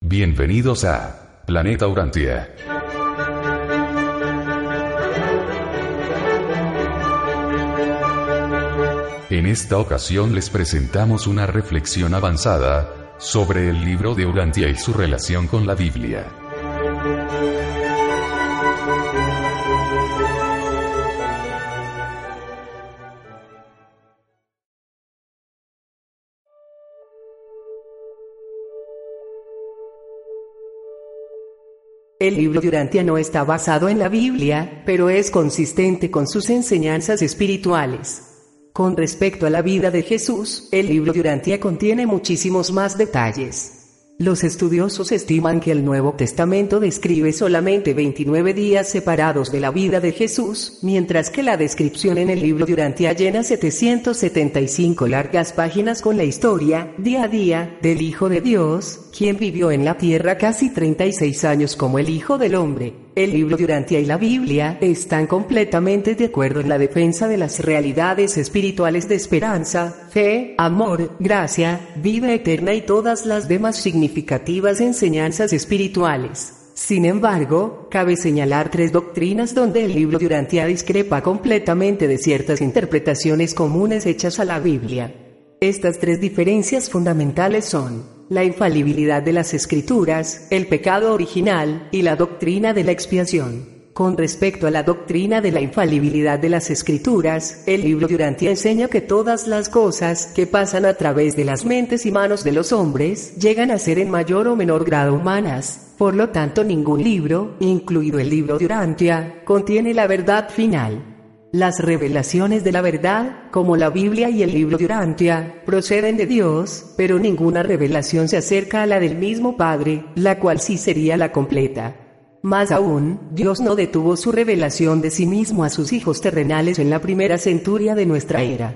Bienvenidos a Planeta Urantia. En esta ocasión les presentamos una reflexión avanzada sobre el libro de Urantia y su relación con la Biblia. El libro de Urantia no está basado en la Biblia, pero es consistente con sus enseñanzas espirituales. Con respecto a la vida de Jesús, el libro de Urantia contiene muchísimos más detalles. Los estudiosos estiman que el Nuevo Testamento describe solamente 29 días separados de la vida de Jesús, mientras que la descripción en el libro de llena 775 largas páginas con la historia, día a día, del Hijo de Dios, quien vivió en la tierra casi 36 años como el Hijo del Hombre. El libro de Urantia y la Biblia están completamente de acuerdo en la defensa de las realidades espirituales de esperanza, fe, amor, gracia, vida eterna y todas las demás significativas enseñanzas espirituales. Sin embargo, cabe señalar tres doctrinas donde el libro de Urantia discrepa completamente de ciertas interpretaciones comunes hechas a la Biblia. Estas tres diferencias fundamentales son la infalibilidad de las escrituras, el pecado original y la doctrina de la expiación. Con respecto a la doctrina de la infalibilidad de las escrituras, el libro de enseña que todas las cosas que pasan a través de las mentes y manos de los hombres llegan a ser en mayor o menor grado humanas. Por lo tanto, ningún libro, incluido el libro de contiene la verdad final. Las revelaciones de la verdad, como la Biblia y el libro de Urantia, proceden de Dios, pero ninguna revelación se acerca a la del mismo Padre, la cual sí sería la completa. Más aún, Dios no detuvo su revelación de sí mismo a sus hijos terrenales en la primera centuria de nuestra era.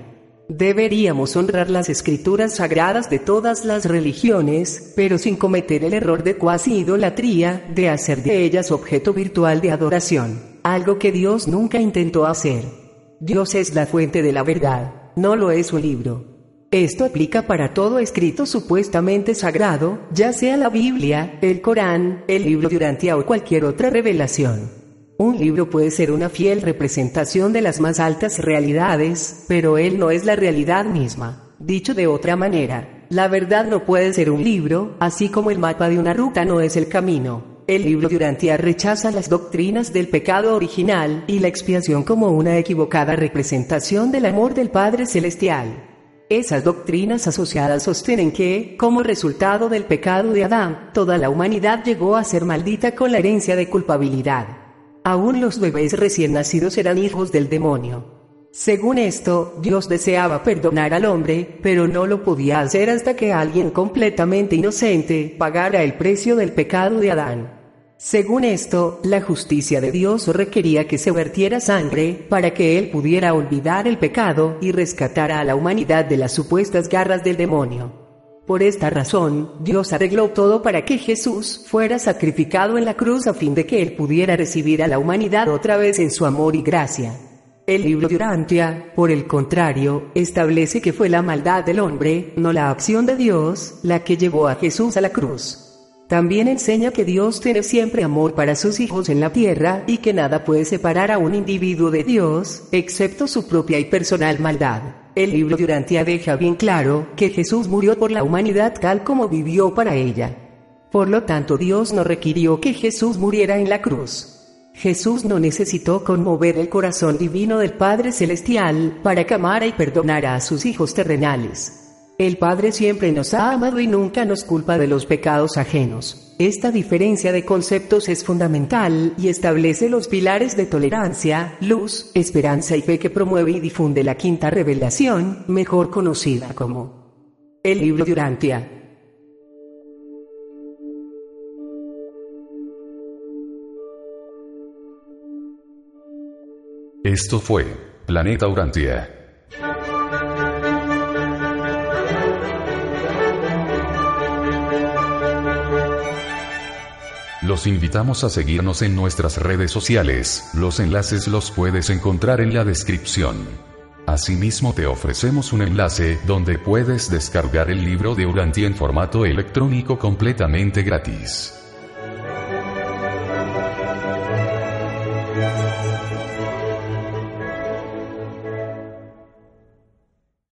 Deberíamos honrar las escrituras sagradas de todas las religiones, pero sin cometer el error de cuasi idolatría, de hacer de ellas objeto virtual de adoración algo que Dios nunca intentó hacer. Dios es la fuente de la verdad, no lo es un libro. Esto aplica para todo escrito supuestamente sagrado, ya sea la Biblia, el Corán, el libro de Urantia o cualquier otra revelación. Un libro puede ser una fiel representación de las más altas realidades, pero él no es la realidad misma. Dicho de otra manera, la verdad no puede ser un libro, así como el mapa de una ruta no es el camino. El libro de Urantia rechaza las doctrinas del pecado original y la expiación como una equivocada representación del amor del Padre Celestial. Esas doctrinas asociadas sostienen que, como resultado del pecado de Adán, toda la humanidad llegó a ser maldita con la herencia de culpabilidad. Aún los bebés recién nacidos eran hijos del demonio. Según esto, Dios deseaba perdonar al hombre, pero no lo podía hacer hasta que alguien completamente inocente pagara el precio del pecado de Adán. Según esto, la justicia de Dios requería que se vertiera sangre para que Él pudiera olvidar el pecado y rescatar a la humanidad de las supuestas garras del demonio. Por esta razón, Dios arregló todo para que Jesús fuera sacrificado en la cruz a fin de que Él pudiera recibir a la humanidad otra vez en su amor y gracia. El libro de por el contrario, establece que fue la maldad del hombre, no la acción de Dios, la que llevó a Jesús a la cruz. También enseña que Dios tiene siempre amor para sus hijos en la tierra y que nada puede separar a un individuo de Dios, excepto su propia y personal maldad. El libro de deja bien claro que Jesús murió por la humanidad tal como vivió para ella. Por lo tanto, Dios no requirió que Jesús muriera en la cruz. Jesús no necesitó conmover el corazón divino del Padre Celestial para que y perdonara a sus hijos terrenales. El Padre siempre nos ha amado y nunca nos culpa de los pecados ajenos. Esta diferencia de conceptos es fundamental y establece los pilares de tolerancia, luz, esperanza y fe que promueve y difunde la quinta revelación, mejor conocida como el libro de Urantia. Esto fue Planeta Urantia. Los invitamos a seguirnos en nuestras redes sociales, los enlaces los puedes encontrar en la descripción. Asimismo te ofrecemos un enlace donde puedes descargar el libro de Urantia en formato electrónico completamente gratis.